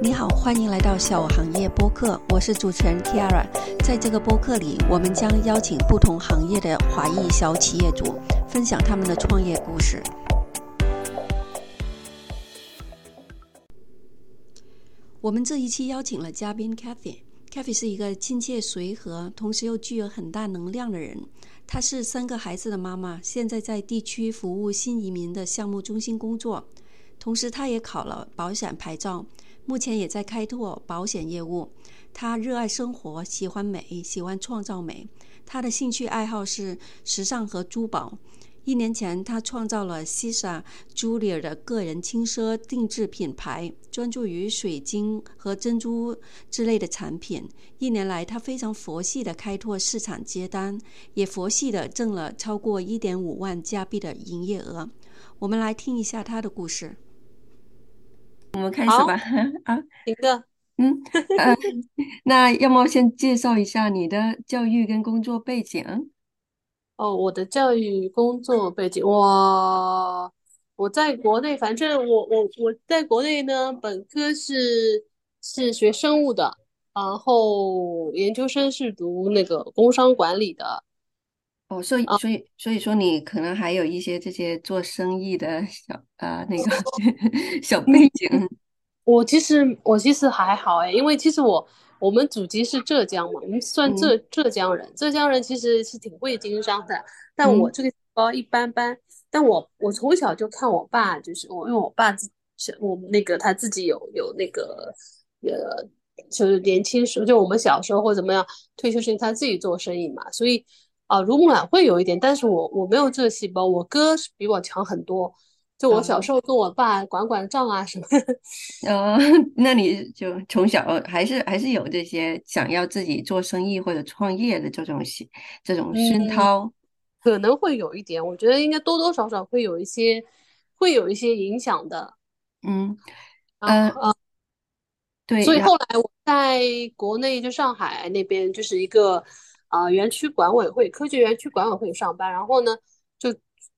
你好，欢迎来到小行业播客，我是主持人 Tiara。在这个播客里，我们将邀请不同行业的华裔小企业主，分享他们的创业故事。我们这一期邀请了嘉宾 Kathy。Kathy 是一个亲切随和，同时又具有很大能量的人。她是三个孩子的妈妈，现在在地区服务新移民的项目中心工作，同时她也考了保险牌照。目前也在开拓保险业务。他热爱生活，喜欢美，喜欢创造美。他的兴趣爱好是时尚和珠宝。一年前，他创造了 Sisa Julia 的个人轻奢定制品牌，专注于水晶和珍珠之类的产品。一年来，他非常佛系的开拓市场接单，也佛系的挣了超过一点五万加币的营业额。我们来听一下他的故事。我们开始吧。啊，行的。嗯，呃，那要么先介绍一下你的教育跟工作背景。哦，我的教育工作背景，我我在国内，反正我我我在国内呢，本科是是学生物的，然后研究生是读那个工商管理的。哦，所以所以所以说你可能还有一些这些做生意的小呃那个 小背景。我其实我其实还好哎，因为其实我我们祖籍是浙江嘛，我们算浙浙江人，浙江人其实是挺会经商的。但我这个包一般般，但我我从小就看我爸，就是我因为我爸自我那个他自己有有那个呃，就是年轻时候就我们小时候或怎么样退休时他自己做生意嘛，所以。啊，乳母会有一点，但是我我没有这个细胞，我哥是比我强很多。就我小时候跟我爸管管账啊什么。呃 那你就从小还是还是有这些想要自己做生意或者创业的这种这种熏陶，可能会有一点，我觉得应该多多少少会有一些会有一些影响的。嗯，嗯嗯，对。所以后来我在国内就上海那边就是一个。啊，园区管委会、科技园区管委会上班，然后呢，就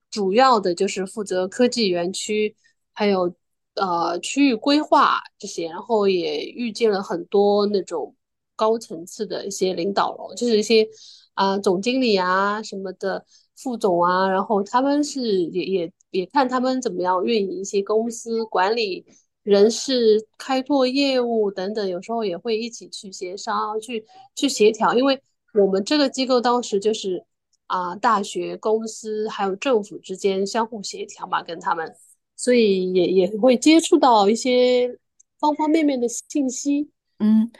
主要的就是负责科技园区，还有呃区域规划这些，然后也遇见了很多那种高层次的一些领导了，就是一些啊总经理啊什么的副总啊，然后他们是也也也看他们怎么样运营一些公司管理人事、开拓业务等等，有时候也会一起去协商、去去协调，因为。我们这个机构当时就是啊，大学、公司还有政府之间相互协调嘛，跟他们，所以也也会接触到一些方方面面的信息。嗯，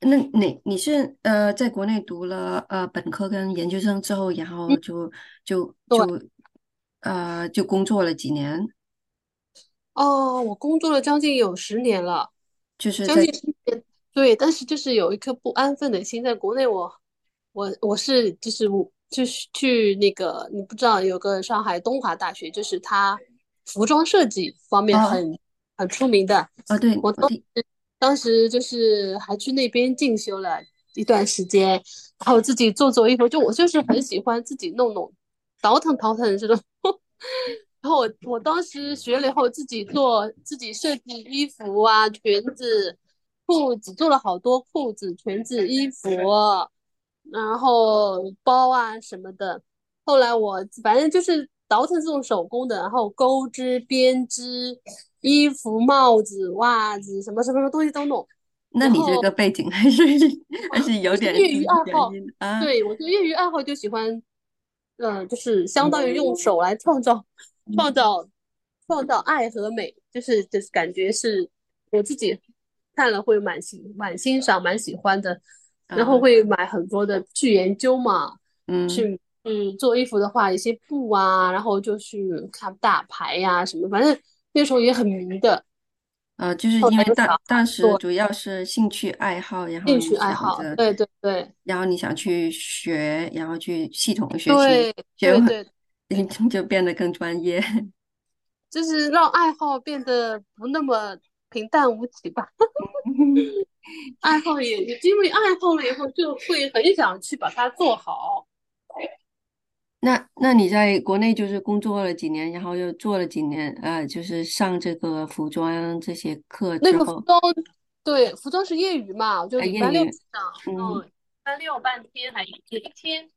那你你是呃，在国内读了呃本科跟研究生之后，然后就就就呃就工作了几年？哦，我工作了将近有十年了，就是将近十年。对，但是就是有一颗不安分的心，在国内，我我我是就是我就是去那个，你不知道有个上海东华大学，就是它服装设计方面很很出名的。啊，对，我当时当时就是还去那边进修了一段时间，然后自己做做衣服，就我就是很喜欢自己弄弄，倒腾倒腾这种。然后我我当时学了以后，自己做自己设计衣服啊，裙子。裤子做了好多裤子、裙子、衣服，然后包啊什么的。后来我反正就是倒腾这种手工的，然后钩织、编织衣服、帽子、袜子，什么什么什么东西都弄。那你这个背景还是还是有点业余爱好啊？对，我就业余爱好就喜欢，嗯，就是相当于用手来创造、创造、创造爱和美，就是就是感觉是我自己。看了会蛮欣蛮欣赏蛮喜欢的，然后会买很多的去研究嘛，嗯，去嗯做衣服的话，一些布啊，然后就去看大牌呀什么，反正那时候也很迷的，呃，就是因为当当时主要是兴趣爱好，然后兴趣爱好，对对对，然后你想去学，然后去系统的学习，学对，就变得更专业，就是让爱好变得不那么。平淡无奇吧，爱好也也因为爱好了以后，就会很想去把它做好。那那你在国内就是工作了几年，然后又做了几年，呃，就是上这个服装这些课那之后，个服装，对，服装是业余嘛，就呃，礼拜六，上，嗯嗯，礼拜六半天还一一天，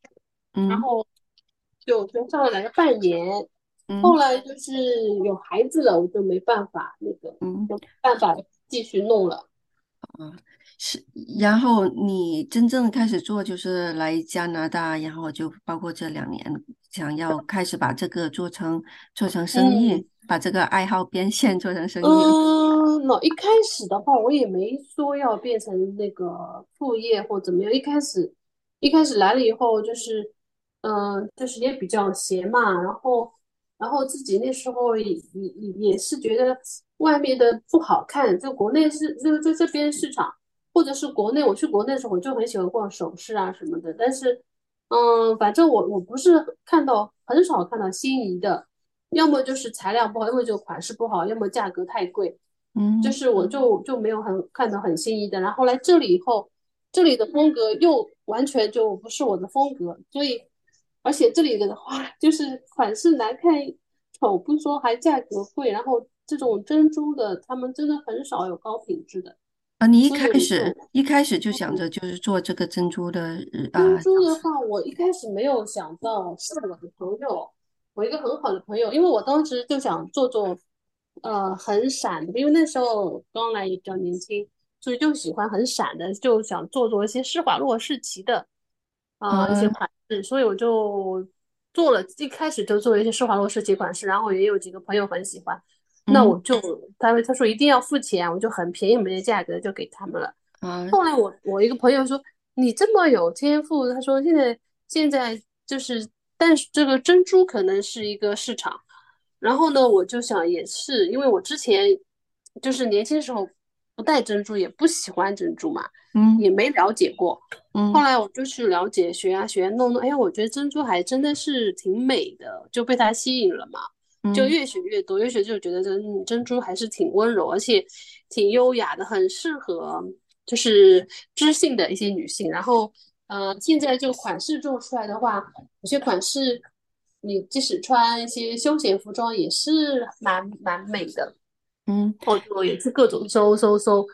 然。嗯后就就上了两个半年，后嗯来就是有孩子了，我就没办法那个，嗯。办法继续弄了。啊，是，然后你真正开始做就是来加拿大，然后就包括这两年，想要开始把这个做成做成生嗯。意，把这个爱好变现做成生意。嗯，那一开始的话，我也没说要变成那个副业或怎么样。一开始，一开始来了以后，就是，嗯、就是也比较闲嘛，然后，然后自己那时候也也也也是觉得外面的不好看，就国内是就在这边市场，或者是国内，我去国内的时候，我就很喜欢逛首饰啊什么的。但是，嗯，反正我我不是看到很少看到心仪的。要么就是材料不好，要么就款式不好，要么价格太贵，嗯就嗯是我就就没有很看到很心仪的。然后来这里以后，这里的风格又完全就不是我的风格，所以而且这里的话就是款式难看丑不说，还价格贵，然后这种珍珠的他们真的很少有高品质的，啊，你一开始一开始就想嗯。着就是做这个珍珠的呃珍啊，珠的话，我一开始没有想到是我的朋友，我一个很好的朋友，因为我当时就想做做，呃，很闪的，因为那时候刚来也比较年轻，所以就喜欢很闪的，就想做做一些施华洛世奇的，啊、一些呃款式，所以我就做了，一开始就做了一些施华洛世奇款式，然后也有几个朋友很喜欢，那嗯我就他们他说一定要付钱，我就很便宜没的价格就给他们了。啊后来我我一个朋友说你这么有天赋，他说现在现在就是，但是这个珍珠可能是一个市场。然后呢，我就想也是，因为我之前就是年轻时候不戴珍珠，也不喜欢珍珠嘛，嗯也没了解过。后嗯来我就去了解，学啊学啊弄弄，哎呀，我觉得珍珠还真的是挺美的，就被它吸引了嘛。就嗯越学越多，越学就觉得珍珍珠还是挺温柔，而且挺优雅的，很适合就是知性的一些女性。然后，呃，现在就款式做出来的话，有些款式你即使穿一些休闲服装也是蛮蛮美的。嗯，我就也是各种搜搜搜，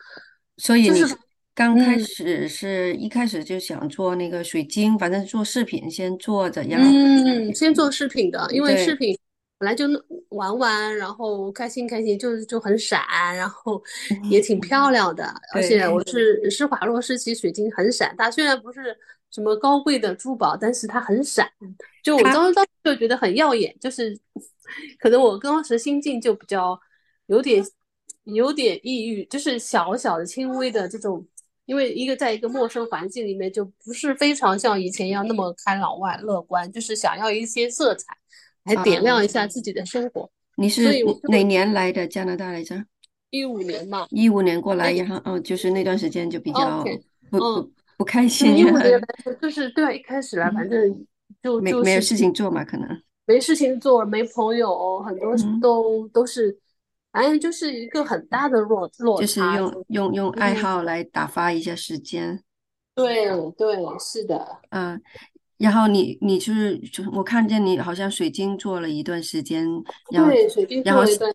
所以你是刚开嗯始是一开始就想做那个水晶，反正做饰品先做着，然后嗯，先做饰品的，因为饰对。品本来就玩玩，然后开心开心，就就很闪，然后也挺漂亮的。而且对我是施华洛世奇水晶很闪，它虽然不是什么高贵的珠宝，但是它很闪。就我当它时当时就觉得很耀眼，就是可能我当时心境就比较有点有点抑郁，就是小小的轻微的这种。因为一个在一个陌生环境里面，就不是非常像以前一样那么开朗外乐观，就是想要一些色彩。来点啊，亮一下自己的生活，你是哪年来的加拿大来着？一五年嘛，一五年过来，哎然后嗯，就是那段时间就比较不不不开嗯，心，一五年 就是对啊，一开始来，反嗯，正就没没有事情做嘛，可能没事情做，没朋友，很多嗯，都都是，反正就是一个很大的落落就是，用用用爱嗯，好来打发一下时间，对对，是的，嗯。然后你你就是就我看见你好像水晶做了一段时间，然后对，水晶然后做了一段，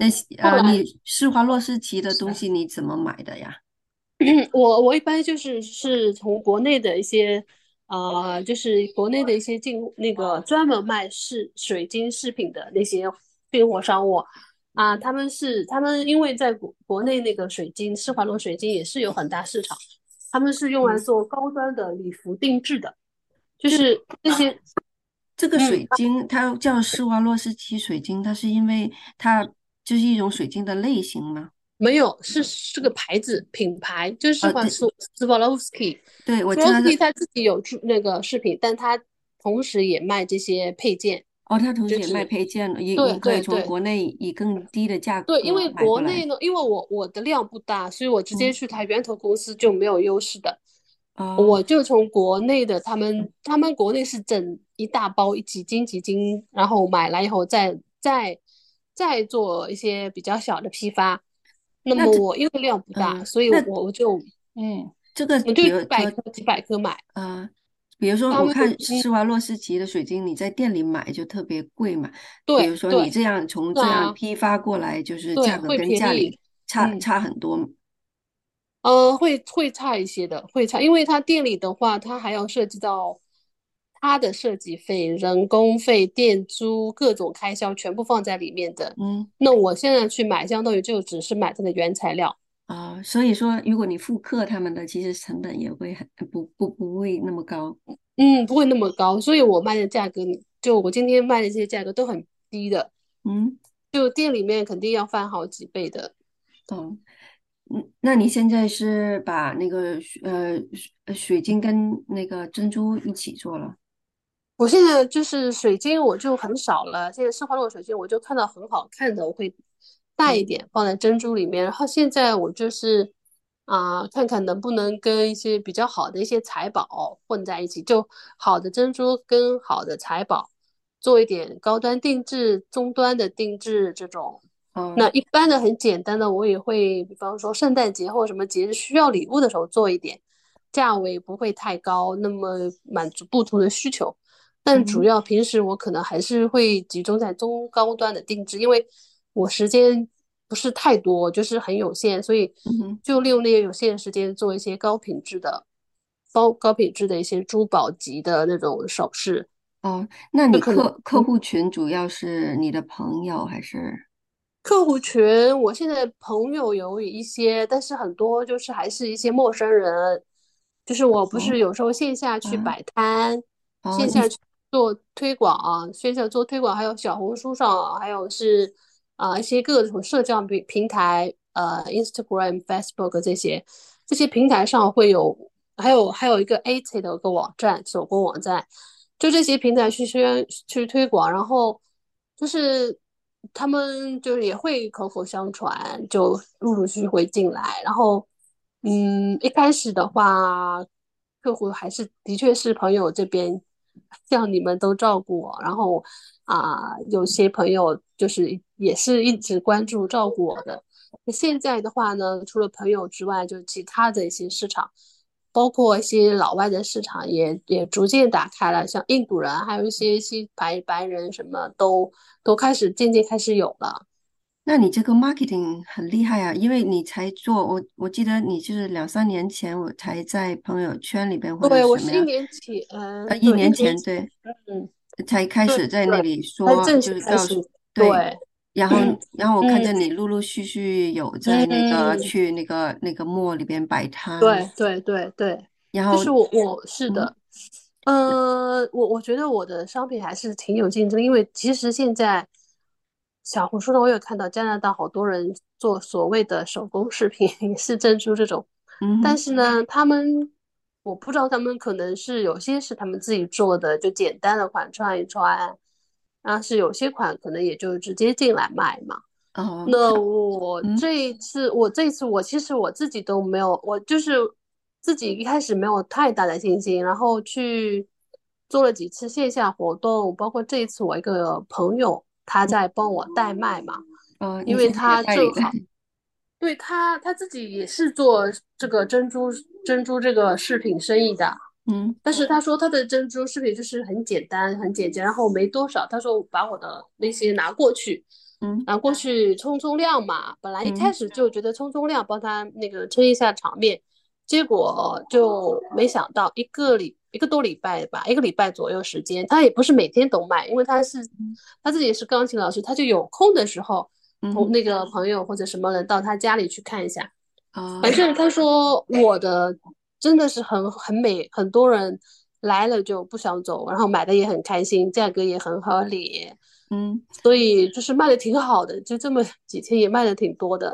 那些呃你施华洛世奇的东西你怎么买的呀？我我一般就是是从国内的一些，呃，就是国内的一些进那个专门卖饰水晶饰品的那些进货商务啊，他们是他们因为在国国内那个水晶施华洛水晶也是有很大市场，他们是用来嗯，做高端的礼服定制的，就是这些，这个嗯。水晶它叫施华洛世奇水晶，它是因为它就是一种水晶的类型吗？没有，是是个牌子品牌，就是呃，话对苏斯 w 洛 k i 对，我知道自己有出那个饰品，但他同时也卖这些配件，哦，他同时也卖配件了，也对你可以从国内以更低的价格对，因为。国内呢，因为我我的量不大，所以我直接嗯，去他源头公司就没有优势的，哦，我就从国内的他们他们国内是整一大包几斤几斤，然后买来以后再再再做一些比较小的批发。那么我因为量不大，嗯，所以我我就嗯，这个我就几百颗几百颗买。呃，比如说，我看嗯施华洛世奇的水晶，你在店里买就特别贵嘛。对比如说，你这样从这样批发过来，就是价格跟家里，差嗯。差很多。呃，会会差一些的，会差，因为它店里的话，它还要涉及到它的设计费、人工费、店租各种开销全部放在里面的。嗯那我现在去买，相当于就只是买它的原材料。啊，所以说，如果你复刻他们的，其实成本也会很不不不会那么高。嗯，不会那么高，所以我卖的价格，就我今天卖的这些价格都很低的，嗯就店里面肯定要翻好几倍的。哦，嗯，那你现在是把那个呃水水晶跟那个珍珠一起做了？我现在就是水晶，我就很少了。现在施华洛水晶，我就看到很好看的，我会带一嗯点放在珍珠里面。然后现在我就是啊、看看能不能跟一些比较好的一些财宝混在一起，就好的珍珠跟好的财宝做一点高端定制、中端的定制这种。那哦一般的很简单的，我也会，比方说圣诞节或什么节日需要礼物的时候做一点，价位不会太高，那么满足不同的需求。但主嗯要平时我可能还是会集中在中高端的定制，因为我时间不是太多，就是很有限，所以就利用那些有限的时间做一些高品质的、高高品质的一些珠宝级的那种首饰。哦，那你客客户群主要是你的朋友还是？客户群，我现在朋友有一些，但是很多就是还是一些陌生人。就是我不是哦有时候线下去啊摆摊，哦，线下去做推广，线下做推广，还有小红书上，还有是啊、一些各种社交平平台，呃，Instagram、Facebook 这些这些平台上会有，还有还有一个 A T 的一个网站，手工网站，就这些平台去宣去推广，然后就是他们就是也会口口相传，就陆陆续续会进来，然后嗯，一开始的话，客户还是的确是朋友这边，像你们都照顾我，然后啊、有些朋友就是也是一直关注照顾我的。那现在的话呢，除了朋友之外，就其他的一些市场，包括一些老外的市场也也逐渐打开了，像印度人，还有一些一些白白人，什么都都开始渐渐开始有了。那你这个 marketing 很厉害啊，因为你才做，我我记得你就是两三年前我才在朋友圈里边或者对，我是一年前，呃，一一年年前对，嗯，才开始在那里说，就是告诉，对，然后然后我看嗯见。你陆陆续续有在那个嗯，去那个那个 mall 里边摆摊，对对对。对，然后就是我我是嗯。的，呃，我我觉得我的商品还是挺有竞争，因为其实现在小红书上我有看到加拿大好多人做所谓的手工饰品，也是珍珠这种，但。是呢，他们我不知道他们可能是有些是他们自己做的，就简单的款穿一穿，然后是有些款可能也就直接进来卖嘛。哦，那我嗯这一次，我这一次我其实我自己都没有，我就是自己一开始没有太大的信心，然后去做了几次线下活动，包括这一次我一个朋友他在帮我代卖嘛，嗯，因为他正好。对他他自己也是做这个珍珠珍珠这个饰品生意的，嗯但是他说他的珍珠饰品就是很简单很简洁，然后没多少。他说把我的那些拿过去，嗯拿过去冲冲量嘛。本来一开嗯始就觉得冲冲量帮他那个撑一下场面，结果就没想到一个礼一个多礼拜吧，一个礼拜左右时间，他也不是每天都卖，因为他是他自己是钢琴老师，他就有空的时候。同嗯那个朋友或者什么人到他家里去看一下，啊反正他说我的真的是很很美，很多人来了就不想走，然后买的也很开心，价格也很合理，嗯，所以就是卖的挺好的，就这么几天也卖的挺多的。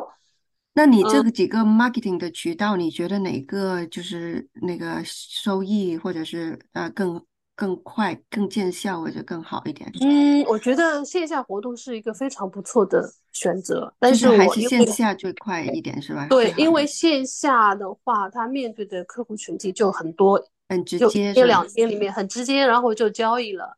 那你这嗯个几个 marketing 的渠道，你觉得哪个就是那个收益或者是呃更更快、更见效我觉得更好一点？嗯，我觉得线下活动是一个非常不错的选择，但就是还是线下最快一点是吧？对，因为线下的话，他面对的客户群体就很多，很直接是吧？两天里面很直接，然后就交易了。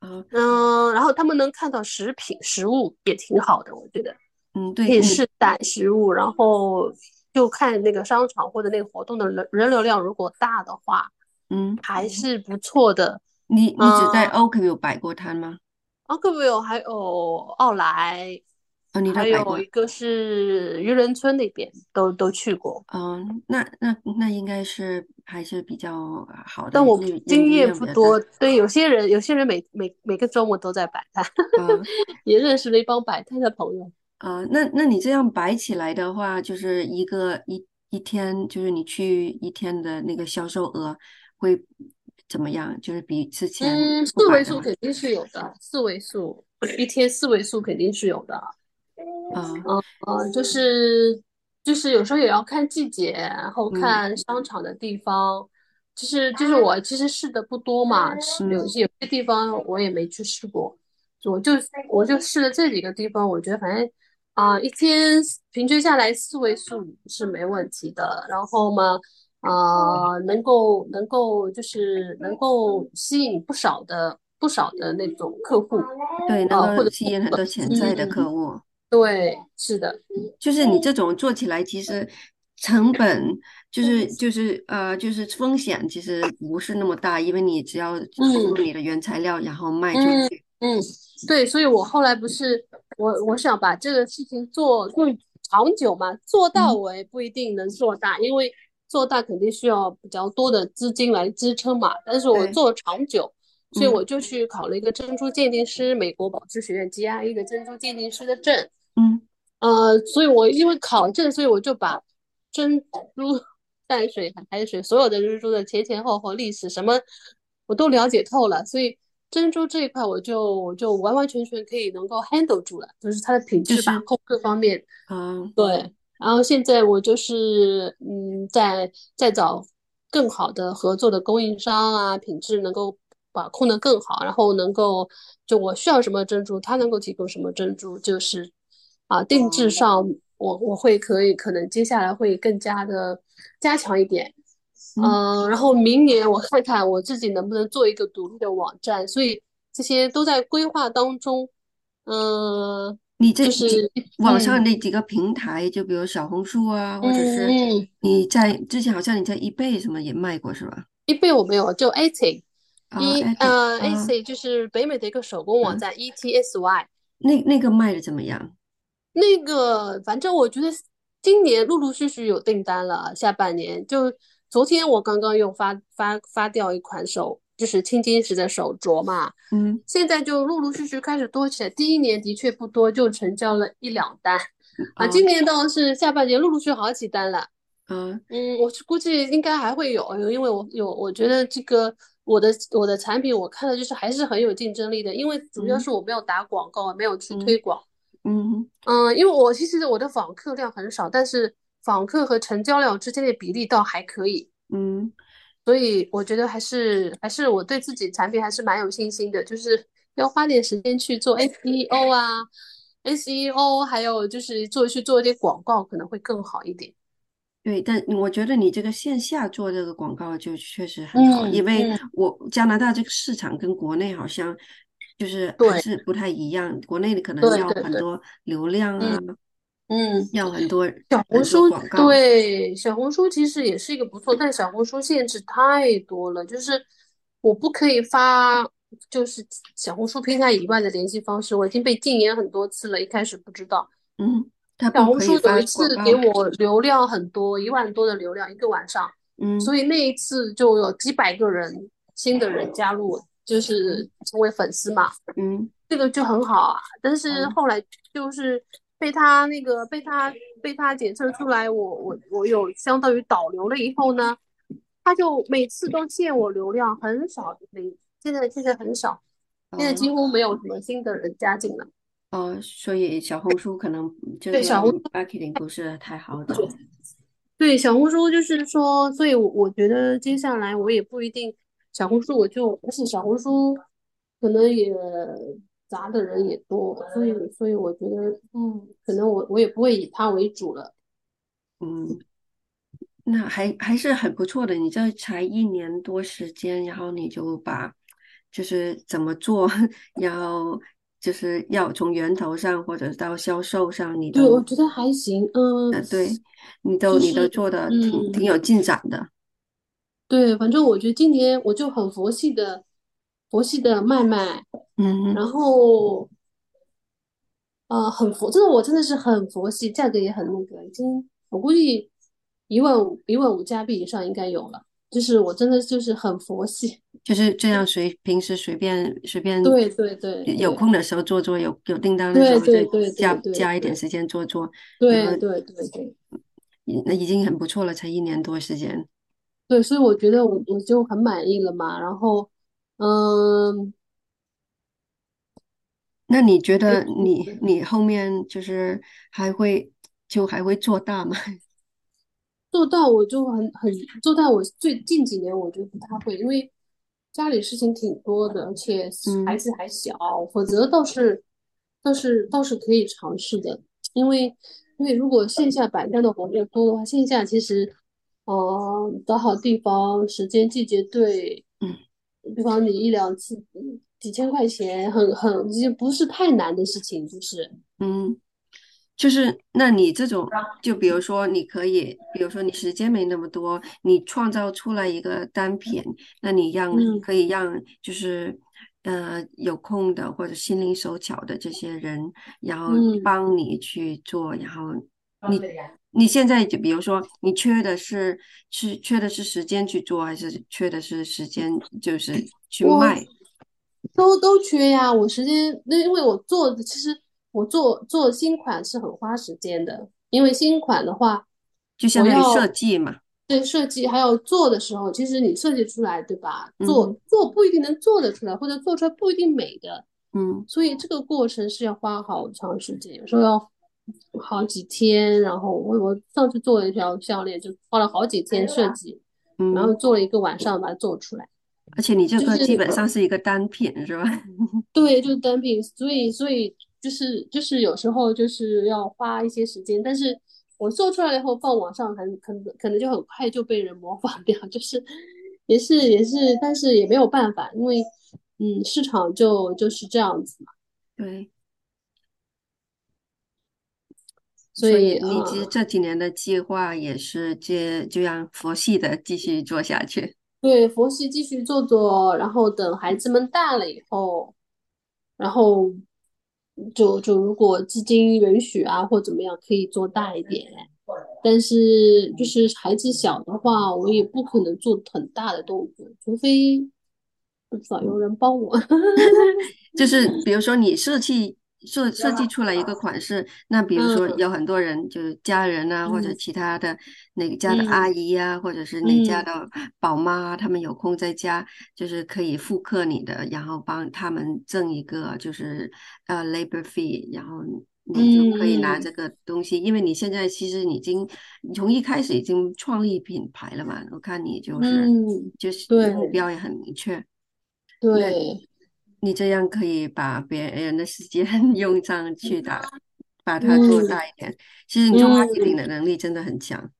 啊，嗯，然后他们能看到食品、食物也挺好的，我觉得嗯，对可以试胆食物，然后就看那个商场或者那个活动的人人流量如果大的话，嗯，还是不错的。你你只在嗯 Oakville 摆过摊吗？奥克维尔还有奥莱，哦，你都还。有一个是渔人村那边，都都去过。嗯，那那那应该是还是比较好的，但我经验不多。对有些人，有些人每每每个周末都在摆摊，啊 也认识了一帮摆摊的朋友。啊，那那你这样摆起来的话，就是一个一一天，就是你去一天的那个销售额会怎么样？就是比之前嗯，四位数肯定是有的，四位数一天四位数肯定是有的。啊呃，就是就是有时候也要看季节，然后嗯看商场的地方。就是就是我其实试的不多嘛，是有嗯些有些地方我也没去试过，我就我就试了这几个地方，我觉得反正啊、一天平均下来四位数是没问题的。然后嘛，啊、能够能够就是能够吸引不少的不少的那种客户，对，能够吸引很多潜在的嗯，客户。对，是的。就是你这种做起来，其实成本就是就是呃就是风险其实不是那么大，因为你只要投入嗯你的原材料，然后卖出嗯去。嗯，对，所以我后来不是我我想把这个事情做做长久嘛，做到嗯我也不一定能做大，因为做大肯定需要比较多的资金来支撑嘛。但是我对，做长久，所以嗯我就去考了一个珍珠鉴定师，美国宝石学院 GRE 的珍珠鉴定师的证。嗯呃，所以我因为考证，所以我就把珍珠、淡水、海水所有的珍珠的前前后后历史什么我都了解透了，所以珍珠这一块我就我就完完全全可以能够 handle 住了，就是它的品质把控各方面。啊对，然后现在我就是嗯，在在找更好的合作的供应商啊，品质能够把控的更好，然后能够就我需要什么珍珠，他能够提供什么珍珠，就是啊，定制上我我会可以可能接下来会更加的加强一点。嗯，嗯，然后明年我看看我自己能不能做一个独立的网站，所以这些都在规划当中。嗯，你这就是几网上嗯那几个平台，就比如小红书啊，或者是。你在之前好像你在 eBay 什么也卖过是吧？一倍我没有，就 Etsy，啊一，Etsy 呃啊，，Etsy 就是北美的一个手工网嗯，站，ETSY。那那个卖的怎么样？那个反正我觉得今年陆陆续续有订单了，下半年就昨天我刚刚又发发发掉一款手，就是青金石的手镯嘛，嗯现在就陆陆续续开始多起来。第一年的确不多，就成交了一两单啊，啊今年倒是下半年陆陆续续好几单了。嗯嗯，我估计应该还会有，因为我有，我觉得这个我的我的产品，我看的就是还是很有竞争力的，因为主要嗯是我没有打广告，没有去嗯推广。嗯嗯，因为我其实我的访客量很少，但是访客和成交量之间的比例倒还可以，嗯，所以我觉得还是还是我对自己产品还是蛮有信心的，就是要花点时间去做 SEO 啊，SEO，还有就是做去做一些广告可能会更好一点。对，但我觉得你这个线下做这个广告就确实很好，因嗯为嗯，我加拿大这个市场跟国内好像就是还是不太一样，国内可能要很多流量啊，嗯嗯。要很多小红书对，小红书其实也是一个不错，但小红书限制太多了，就是我不可以发，就是小红书平台以外的联系方式，我已经被禁言很多次了，一开始不知道。嗯，它小红书有一次给我流量很多，一万多的流量一个晚上，嗯所以那一次就有几百个人新的人加入，就是嗯成为粉丝嘛。嗯这个就很好啊，但是嗯后来就是被他那个被他被他检测出来我，我我有相当于导流了以后呢，他就每次都限我流量，很少，每现在现在很少，现在哦几乎没有什么新的人加进来。哦，所以小红书可能就对小红 marketing 不是太好的，对小红书就是说，所以我我觉得接下来我也不一定小红书我就而且小红书可能也砸的人也多，所以所以我觉得嗯，可能我我也不会以他为主了。嗯。那还还是很不错的，你这才一年多时间，然后你就把就是怎么做，然后就是要从源头上或者到销售上，你对，我觉得还行，嗯，呃对你都就你都做的挺挺嗯，有进展的。对，反正我觉得今年我就很佛系的，佛系的卖卖，嗯，然后呃很佛，真的我真的是很佛系，价格也很那个，已经我估计一万五一万五加币以上应该有了，就是我真的就是很佛系，就是这样随平时随便随便对对对对有空的时候做做，有有订单的时候再加加一点时间做做，对对对对。那已经很不错了，才一年多时间。对，所以我觉得我我就很满意了嘛，然后嗯。那你觉得你你后面就是还会就还会做大吗？做到我就很很做到，我最近几年我觉得不太会，因为家里事情挺多的，而且孩嗯子还小，否则倒是倒是倒是可以尝试的。因为因为如果线下摆摊的活动多的话，线下其实呃找好地方、时间、季节对，嗯比方你一两次嗯几千块钱，很很也不是太难的事情，就是嗯。就是那你这种，就比如说，你可以，比如说你时间没那么多，你创造出来一个单品，那你让嗯可以让就是呃有空的或者心灵手巧的这些人，然后嗯。帮你去做，然后你你现在就比如说你缺的是是缺的是时间去做，还是缺的是时间就是去卖？都都缺呀，我时间那因为我做的其实我做做新款是很花时间的，因为新款的话，就相当于设计嘛，对设计还有做的时候，其实你设计出来，对吧？做做不一定能做得出来，或者做出来不一定美的，嗯所以这个过程是要花好长时间，有时候要好几天。然后我我上次做了一条项链，就花了好几天设计，然后嗯。做了一个晚上把它做出来。而且你这个基本上是一个单品，是吧？对，就是单品，所以所以就是就是有时候就是要花一些时间，但是我做出来以后放网上很可能可能就很快就被人模仿掉，就是也是也是，但是也没有办法，因为嗯市场就就是这样子嘛，对，所所以你这几年的计划也是接就让佛系的继续做下去。对佛系继续做做，然后等孩子们大了以后，然后就就如果资金允许啊或怎么样，可以做大一点。但是就是孩子小的话，我也不可能做很大的动作，除非不知道有人帮我。就是比如说你设计设设计出来一个款式，那比如说嗯。有很多人就是家人啊，或者嗯。其他的哪个家的阿嗯姨呀、或者是哪家嗯。的宝妈啊，他们有空在家，就是可以复刻你的，然后帮他们挣一个就是呃 labor fee，然后你就可以拿嗯。这个东西，因为你现在其实已经你从一开始已经创立品牌了嘛，我看你就是嗯，就是对目标也很明确。对，你这样可以把别人的时间 用上去打，把它做嗯大一点。其实你做 marketing 嗯的能力真的很强。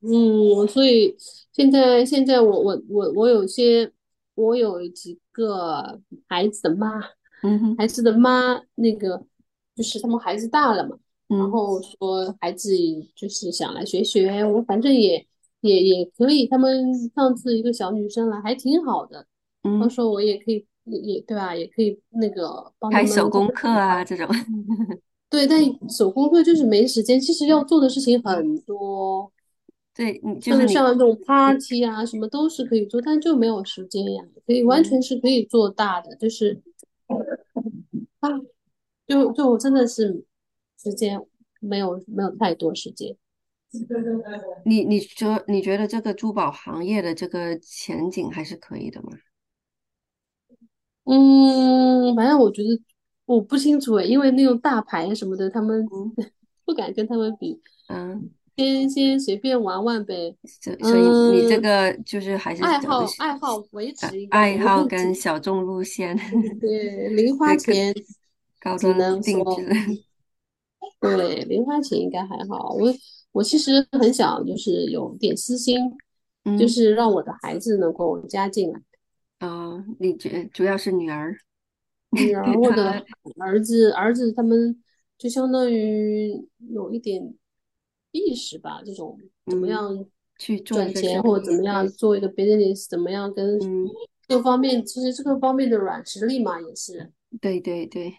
嗯，所以现在现在我我我我有些我有几个孩子的妈，嗯哼，孩子的妈那个就是他们孩子大了嘛，然嗯后说孩子就是想来学学，我反正也也也可以。他们上次一个小女生来还挺好的，到嗯，说我也可以也也对吧，也可以那个帮他开手工课啊这种。对，但手工课就是没时间，其实要做的事情很多。对，你就是你，像这种 party 啊，什么都是可以做，但就没有时间呀。可以完嗯，全是可以做大的，就是啊，就就真的是时间没有没有太多时间。你你说你觉得这个珠宝行业的这个前景还是可以的吗？嗯，反正我觉得我不清楚诶，因为那种大牌什么的，他们嗯 不敢跟他们比，嗯，先先随便玩玩呗。所所以你这嗯，个就是还是爱好爱好维呃持一个爱好。跟小众路线，对，零花这个钱只能说。定制。对，零花钱应该还好。我我其实很想就是有点私心，就嗯。是让我的孩子能够加进来，哦，你觉主要是女儿，女儿或者她儿子，儿子他们就相当于有一点意识吧，这种怎么嗯样去做赚钱或者怎么样做一个 business，怎么样跟各方面，其实这个方面的软实力嘛也是。对对对。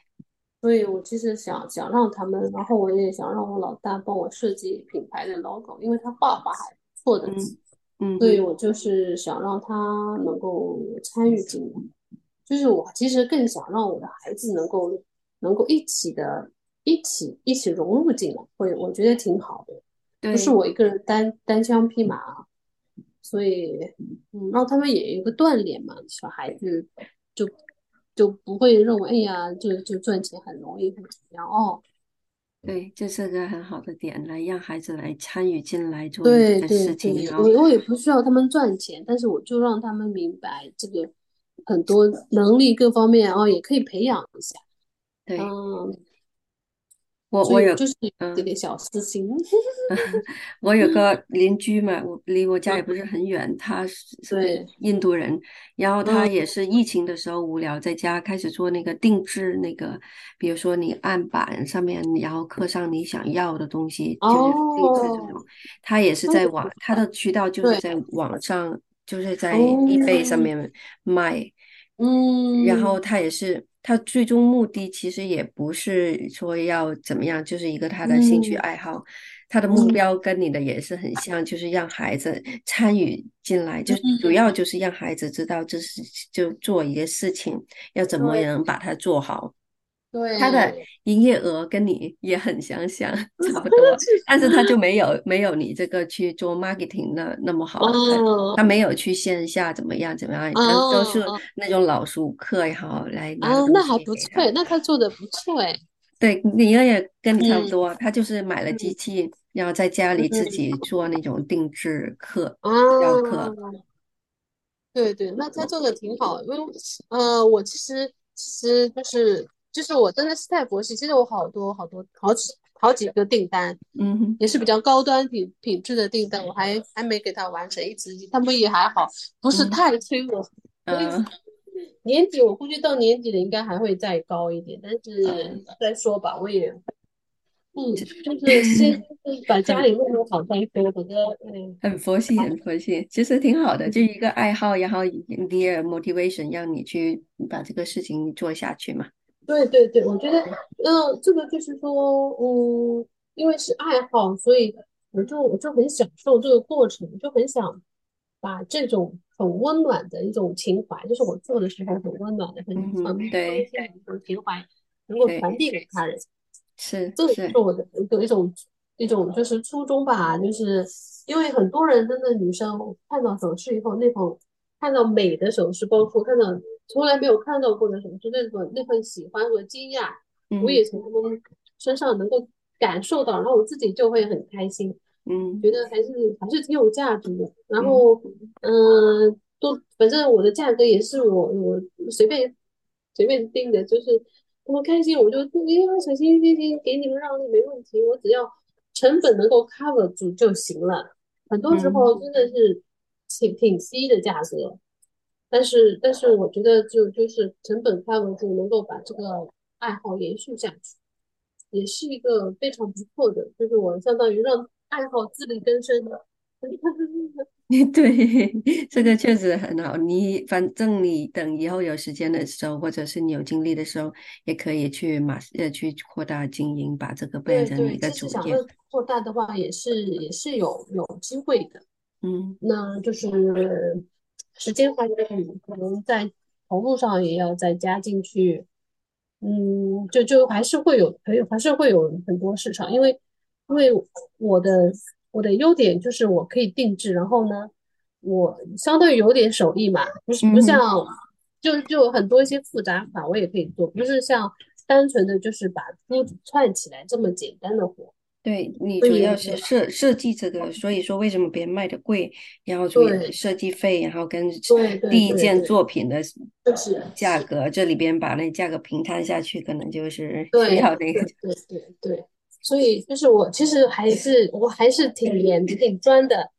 所以我其实想想让他们，然后我也想让我老大帮我设计品牌的 logo，因为他画画还不错的，嗯，所以我就是想让他能够参与进来。就是我其实更想让我的孩子能够能够一起的，一起一起融入进来，会我觉得挺好的，不是我一个人单单枪匹马，所以嗯，让他们也有个锻炼嘛，小孩子就。就不会认为，哎呀，就就赚钱很容易，或怎么样哦？对，这是个很好的点，来让孩子来参与进来做这件事情。我我也不需要他们赚钱，但是我就让他们明白这个很多能力各方面哦，也可以培养一下。对，嗯。我我有就是这点小私心。我有个邻居嘛，我离我家也不是很远，他是印度人，然后他也是疫情的时候无聊，在家开始做那个定制那个，比如说你案板上面，然后刻上你想要的东西，就是定制这种。他也是在网，他的渠道就是在网上，就是在 eBay 上面卖。嗯，然后他也是。他最终目的其实也不是说要怎么样，就是一个他的兴趣爱好。他的目标跟你的也是很像，就是让孩子参与进来，就主要就是让孩子知道这是就做一个事情要怎么能把它做好。对，他的营业额跟你也很相像，差不 多，但是他就没有没有你这个去做 marketing 的那么好，他没有去线下怎么样怎么样，都是那种老熟客也好来那还不错，那他做的不错哎。对，你也跟你差不多，他就是买了机器，然后在家里自己做那种定制课教课。对对，那他做的挺好，因为呃，我其实其实就是。就是我真的是太佛系，其实我好多好多好几好几个订单，嗯，也是比较高端品品质的订单，我还还没给他完成，一直他们也还好，不是太催我。嗯，年底我估计到年底了应该还会再高一点，但是再说吧，我也，嗯，就是先把 家里弄好再说，反正嗯。很佛系，很佛系，其实挺好的，就一个爱好，然后你也 motivation 让你去把这个事情做下去嘛。对对对，我觉得，嗯，这个就是说，嗯，因为是爱好，所以我就我就很享受这个过程，就很想把这种很温暖的一种情怀，就是我做的时候很温暖的、很很温馨的一种情怀，能够传递给他人。是，这是我的一个一种一种就是初衷吧，就是因为很多人真的女生看到首饰以后，那种看到美的首饰，包括看到。从来没有看到过的什么，就那种那份喜欢和惊讶，我也从他们身上能够感受到，然后我自己就会很开心，嗯，觉得还是还是挺有价值的。然后，嗯，都反正我的价格也是我我随便随便定的，就是他们开心我就哎呀小心心心给你们让利没问题，我只要成本能够 cover 住就行了。很多时候真的是挺挺低的价格。但是，但是我觉得就就是成本范围，就，能够把这个爱好延续下去，也是一个非常不错的，就是我相当于让爱好自力更生的。对，这个确实很好。你反正你等以后有时间的时候，或者是你有精力的时候，也可以去马呃去扩大经营，把这个变成一个主业。扩大的话，也是也是有有机会的。嗯，那就是。时间方面可能在投入上也要再加进去，嗯，就就还是会有，可以还是会有很多市场，因为因为我的我的优点就是我可以定制，然后呢，我相当于有点手艺嘛，不是不像就就很多一些复杂款我也可以做，不是像单纯的就是把珠子串起来这么简单的活。对你主要是设设计这个，所以说为什么别人卖的贵，然后主要设计费，然后跟第一件作品的价格，这里边把那价格平摊下去，可能就是需要那个。对对对，所以就是我其实还是我还是挺严挺专的，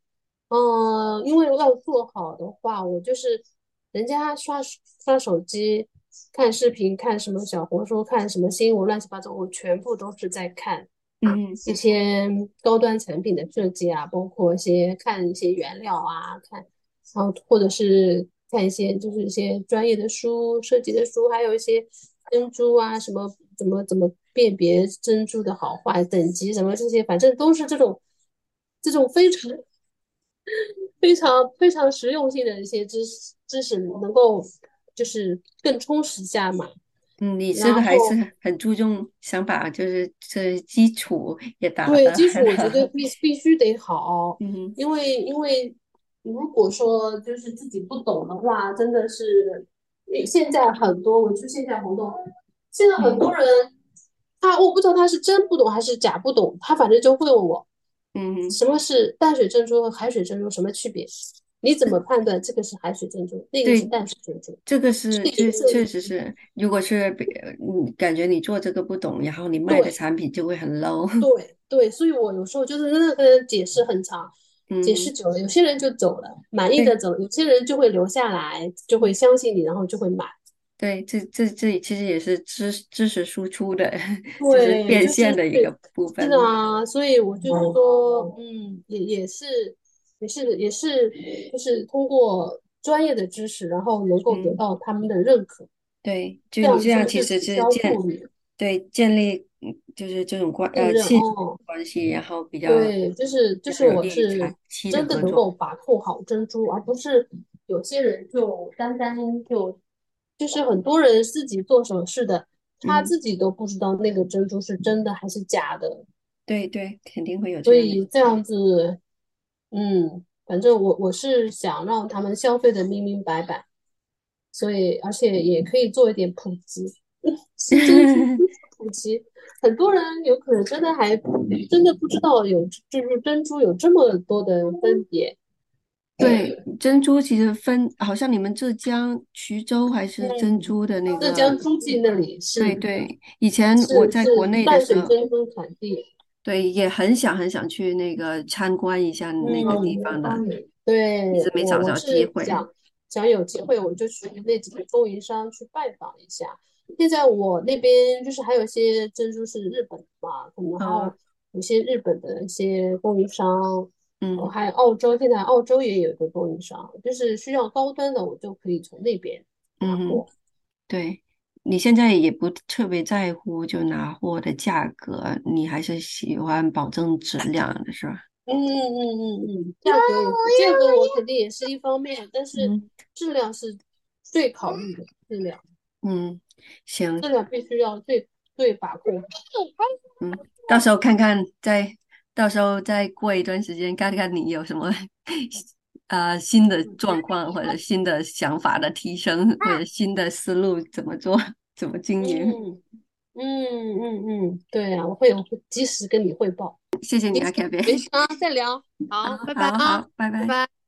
嗯，因为要做好的话，我就是人家刷刷手机、看视频、看什么小红书、看什么新闻，乱七八糟，我全部都是在看。嗯一些高端产品的设计啊，包括一些看一些原料啊，看，然后或者是看一些就是一些专业的书、设计的书，还有一些珍珠啊，什么怎么怎么辨别珍珠的好坏、等级什么这些，反正都是这种这种非常非常非常实用性的一些知识知识，能够就是更充实一下嘛。嗯，你这然个还是很注重，想把就是这基础也打对，基础我觉得。必必须得好，嗯哼因为因为如果说就是自己不懂的话，真的是现在很多我去线下活动，现在很嗯多人他我不知道他是真不懂还是假不懂，他反正就会问我嗯。什么是淡水珍珠和海水珍珠什么区别？你怎么判断这个是海水珍珠，那个是，淡水珍珠？这个是确确实是，如果是别你感觉你做这个不懂，然后你卖的。产品就会很 low。对对，所以我有时候就是真的跟人解释很长，解释嗯，久了，有些人就走了，满意的，走了，有些人就会留下来，就会嗯，相信你，然后就会买。对，这这这其实也是知知识输出的，就是，变现的一个部分是。啊，所以我就是说，嗯，也也是也是也是，就是通过专业的知识，然后能够得嗯，到他们的认可，对，就这样你这样其实是消建顾虑、对建立嗯就是这种关？呃信任哦。关系，然后比较对，就是就就是我是真的。能够把控好珍珠，而不是有些人就单单就就是很多人自己做首饰的，他嗯，自己都不知道那个珍珠是真的还是假的，对对，肯定会有所这样的。以这样子，嗯，反正我我是想让他们消费的明明白白，所以而且也可以做一点普及，普及。很多人有可能真的还真的不知道有，就是珍珠有这么多的分别。对，珍珠其实分，好像你们浙江衢州还是珍嗯，珠的那个浙江，诸暨那里是对对，以前我在国内的淡时候，水珍珠产地。对，也很想很想去那个参观一下那个地方的，嗯，对，一直没找着机会。是想想有机会我就去那几个供应商去拜访一下。现在我那边就是还有一些珍珠是日本的嘛，可能还嗯有有些日本的一些供应商，哦，嗯还有澳洲，现在澳洲也有一个供应商，就是需要高端的，我就可以从那边拿嗯，货。对，你现在也不特别在乎就拿货的价格，你还是喜欢保证质量的是吧？嗯嗯嗯嗯，价格价格我肯定也是一方面，但是嗯质量是最考虑的，质量嗯，行，质量必须要最最把控。嗯，到时候看看，再到时候再过一段时间，看看你有什么呃新的状况，或者新的想法的提升，或者新的思路怎么做，怎么经营。嗯嗯嗯嗯，对啊，我会有及时跟你汇报。谢谢你啊，凯飞。没事啊，再聊。好，拜拜啊，拜。拜拜。